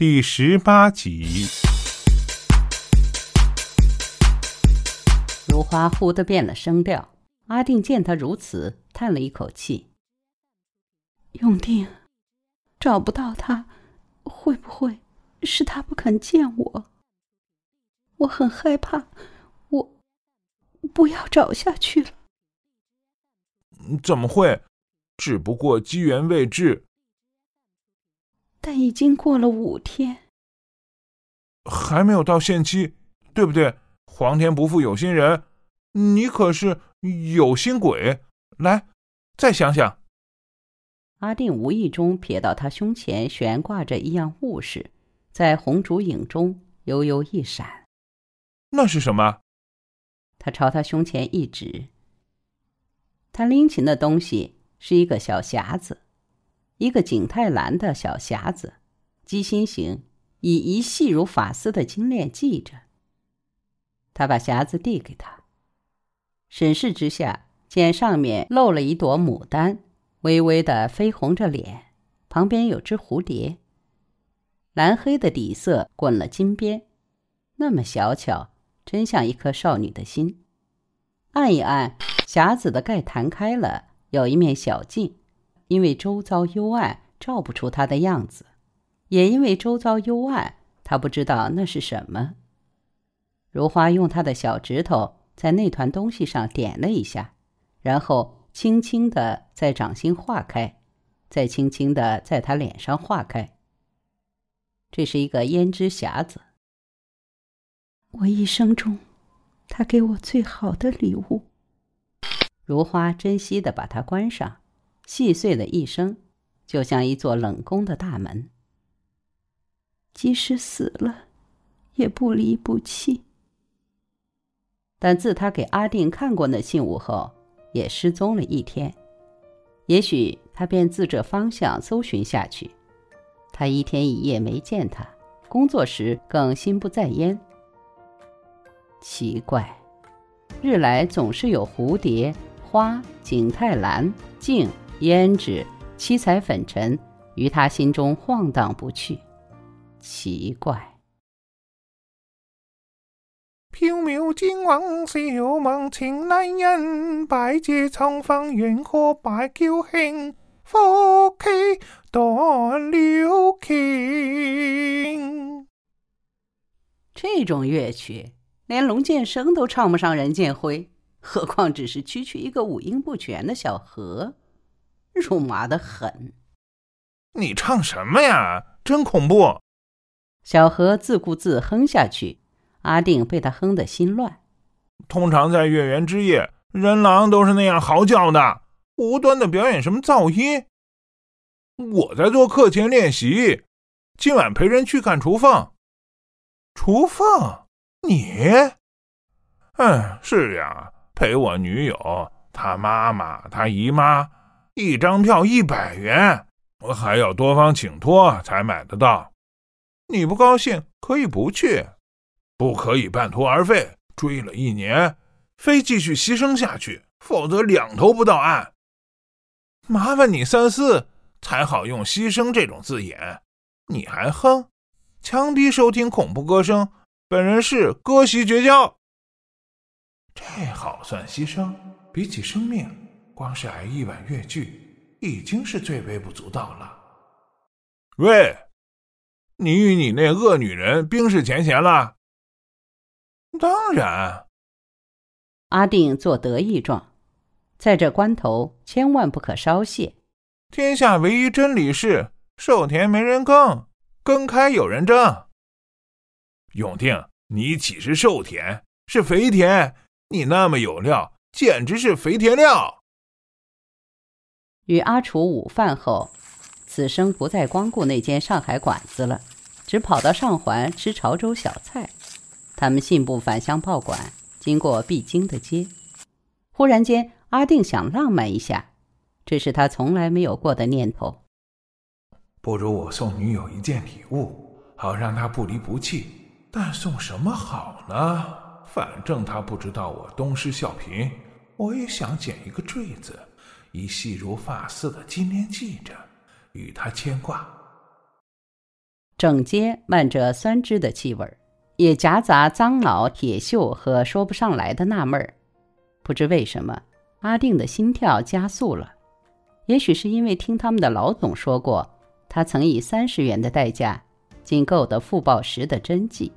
第十八集。如花忽的变了声调。阿定见他如此，叹了一口气：“永定，找不到他，会不会是他不肯见我？我很害怕，我不要找下去了。”“怎么会？只不过机缘未至。”“但已经过了五天，还没有到限期，对不对？皇天不负有心人，你可是……”有心鬼，来，再想想。阿定无意中瞥到他胸前悬挂着一样物事，在红烛影中悠悠一闪。那是什么？他朝他胸前一指。他拎起那东西是一个小匣子，一个景泰蓝的小匣子，鸡心形，以一细如发丝的金链系着。他把匣子递给他。审视之下，见上面露了一朵牡丹，微微的绯红着脸，旁边有只蝴蝶。蓝黑的底色滚了金边，那么小巧，真像一颗少女的心。按一按，匣子的盖弹开了，有一面小镜，因为周遭幽暗，照不出他的样子，也因为周遭幽暗，他不知道那是什么。如花用她的小指头。在那团东西上点了一下，然后轻轻的在掌心划开，再轻轻的在他脸上划开。这是一个胭脂匣子，我一生中他给我最好的礼物。如花珍惜的把它关上，细碎的一声，就像一座冷宫的大门。即使死了，也不离不弃。但自他给阿定看过那信物后，也失踪了一天。也许他便自这方向搜寻下去。他一天一夜没见他，工作时更心不在焉。奇怪，日来总是有蝴蝶、花、景泰蓝、镜、胭脂、七彩粉尘于他心中晃荡不去。奇怪。缥缈金王笑梦情难忍，百劫沧桑缘何白娇恨？夫妻断了情。这种乐曲，连龙剑生都唱不上人剑辉，何况只是区区一个五音不全的小何，肉麻的很。你唱什么呀？真恐怖！小何自顾自哼下去。阿定被他哼得心乱。通常在月圆之夜，人狼都是那样嚎叫的，无端的表演什么噪音。我在做课前练习，今晚陪人去看厨房。厨房，你？嗯，是呀，陪我女友，她妈妈，她姨妈，一张票一百元，我还要多方请托才买得到。你不高兴可以不去。不可以半途而废，追了一年，非继续牺牲下去，否则两头不到岸。麻烦你三思，才好用“牺牲”这种字眼。你还哼，强逼收听恐怖歌声，本人是割席绝交。这好算牺牲？比起生命，光是挨一碗越剧，已经是最微不足道了。喂，你与你那恶女人冰释前嫌了？当然，阿定做得意状，在这关头千万不可稍懈。天下唯一真理是：寿田没人耕，耕开有人争。永定，你岂是寿田，是肥田？你那么有料，简直是肥田料。与阿楚午饭后，此生不再光顾那间上海馆子了，只跑到上环吃潮州小菜。他们信步返乡报馆，经过必经的街。忽然间，阿定想浪漫一下，这是他从来没有过的念头。不如我送女友一件礼物，好让她不离不弃。但送什么好呢？反正她不知道我东施效颦。我也想捡一个坠子，以细如发丝的金链系着，与他牵挂。整街漫着酸汁的气味，也夹杂脏老、铁锈和说不上来的纳闷儿。不知为什么，阿定的心跳加速了。也许是因为听他们的老总说过，他曾以三十元的代价仅购得傅抱石的真迹。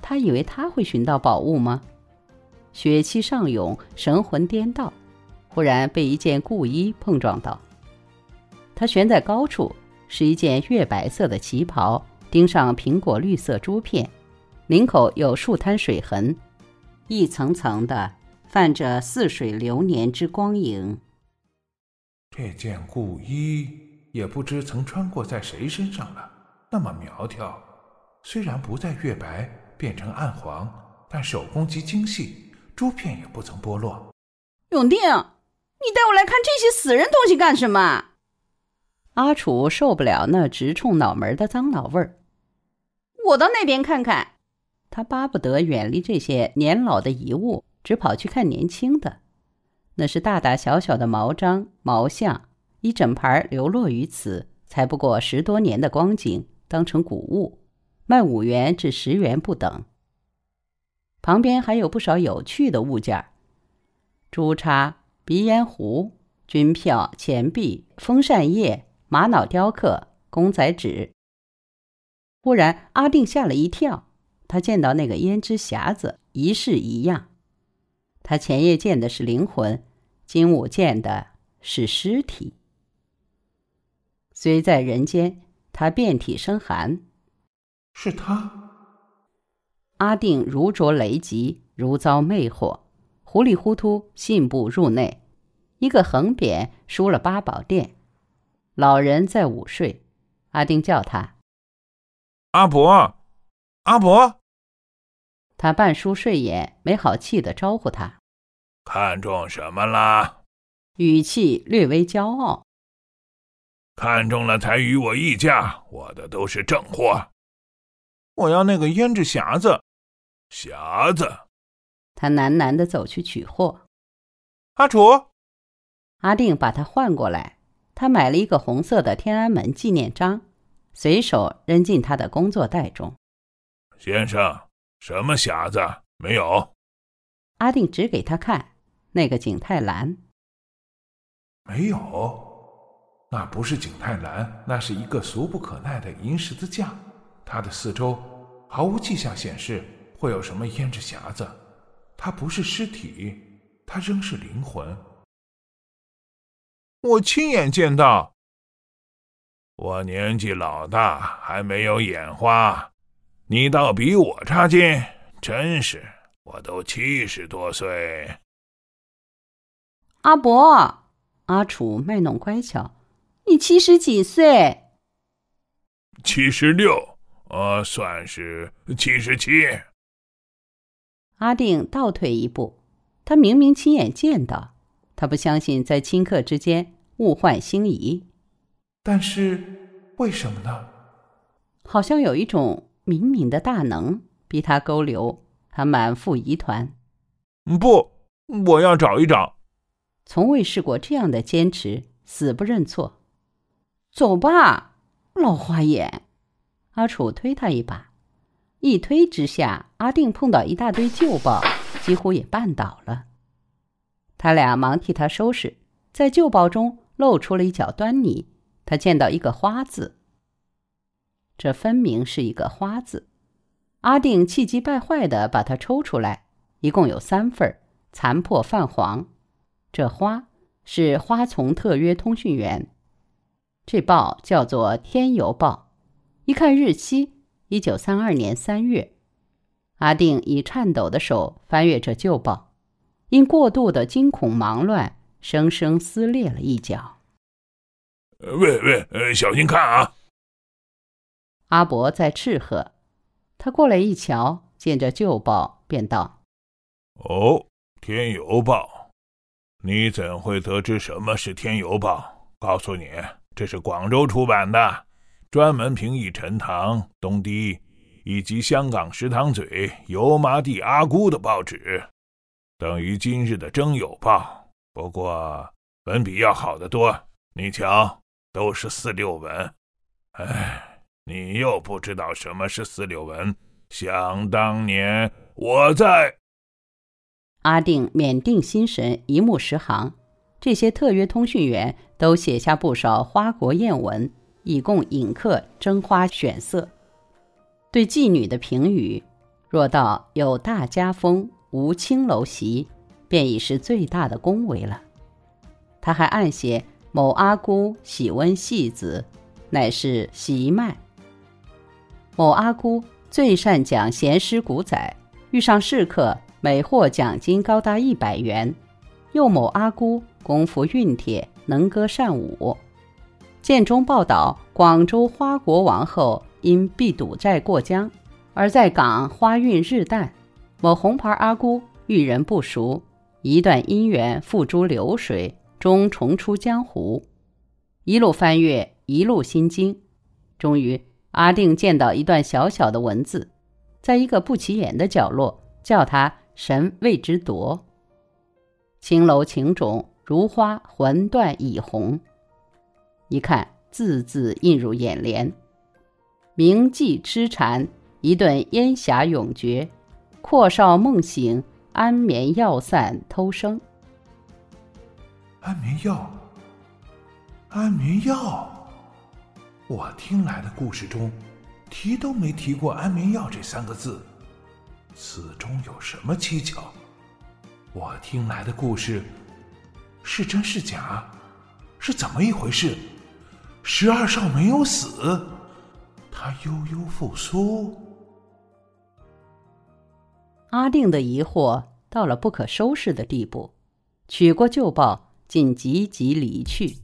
他以为他会寻到宝物吗？血气上涌，神魂颠倒，忽然被一件故衣碰撞到。它悬在高处，是一件月白色的旗袍，钉上苹果绿色珠片，领口有数滩水痕，一层层的泛着似水流年之光影。这件故衣也不知曾穿过在谁身上了，那么苗条，虽然不再月白，变成暗黄，但手工极精细，珠片也不曾剥落。永定，你带我来看这些死人东西干什么？阿楚受不了那直冲脑门的脏脑味儿，我到那边看看。他巴不得远离这些年老的遗物，只跑去看年轻的。那是大大小小的毛章、毛像，一整盘流落于此，才不过十多年的光景，当成古物，卖五元至十元不等。旁边还有不少有趣的物件朱叉、鼻烟壶、军票、钱币、风扇叶。玛瑙雕刻、公仔纸。忽然，阿定吓了一跳，他见到那个胭脂匣子，一式一样。他前夜见的是灵魂，今午见的是尸体。虽在人间，他遍体生寒。是他。阿定如着雷击，如遭魅惑，糊里糊涂信步入内。一个横匾输了八宝殿。老人在午睡，阿丁叫他：“阿伯，阿伯。”他半舒睡眼，没好气的招呼他：“看中什么啦？”语气略微骄傲：“看中了才与我议价，我的都是正货。我要那个胭脂匣子。”匣子。他喃喃的走去取货。阿楚，阿定把他换过来。他买了一个红色的天安门纪念章，随手扔进他的工作袋中。先生，什么匣子？没有。阿定指给他看，那个景泰蓝。没有，那不是景泰蓝，那是一个俗不可耐的银十字架。它的四周毫无迹象显示会有什么胭脂匣子。它不是尸体，他仍是灵魂。我亲眼见到。我年纪老大，还没有眼花，你倒比我差劲，真是！我都七十多岁。阿伯，阿楚卖弄乖巧，你七十几岁？七十六，呃，算是七十七。阿定倒退一步，他明明亲眼见到。他不相信在顷刻之间物换星移，但是为什么呢？好像有一种冥冥的大能逼他勾留，他满腹疑团。不，我要找一找。从未试过这样的坚持，死不认错。走吧，老花眼。阿楚推他一把，一推之下，阿定碰到一大堆旧报，几乎也绊倒了。他俩忙替他收拾，在旧报中露出了一角端倪。他见到一个“花”字，这分明是一个“花”字。阿定气急败坏地把它抽出来，一共有三份，残破泛黄。这“花”是花丛特约通讯员。这报叫做《天游报》，一看日期，一九三二年三月。阿定以颤抖的手翻阅着旧报。因过度的惊恐忙乱，生生撕裂了一角。喂喂，呃小心看啊！阿伯在斥喝。他过来一瞧，见着旧报，便道：“哦，《天游报》，你怎会得知什么是《天游报》？告诉你，这是广州出版的，专门评议陈塘、东堤以及香港石塘嘴油麻地阿姑的报纸。”等于今日的《征友报》，不过文笔要好得多。你瞧，都是四六文。哎，你又不知道什么是四六文。想当年我在……阿定缅定心神，一目十行。这些特约通讯员都写下不少花国艳文，以供引客争花选色。对妓女的评语，若道有大家风，无青楼席，便已是最大的恭维了。他还暗写某阿姑喜温戏子，乃是习脉。某阿姑最善讲闲诗古仔，遇上试客，每获奖金高达一百元。又某阿姑功夫韵帖，能歌善舞。建中报道，广州花国王后因避赌债过江，而在港花运日旦。某红牌阿姑遇人不熟，一段姻缘付诸流水，终重出江湖。一路翻阅，一路心惊，终于。阿定见到一段小小的文字，在一个不起眼的角落，叫他神谓之夺。青楼情种如花魂断已红，一看字字映入眼帘。铭记痴缠，一顿烟霞永绝。阔少梦醒，安眠药散偷生。安眠药，安眠药。我听来的故事中，提都没提过安眠药这三个字，此中有什么蹊跷？我听来的故事是真是假？是怎么一回事？十二少没有死，他悠悠复苏。阿定的疑惑到了不可收拾的地步，取过旧报，紧急急离去。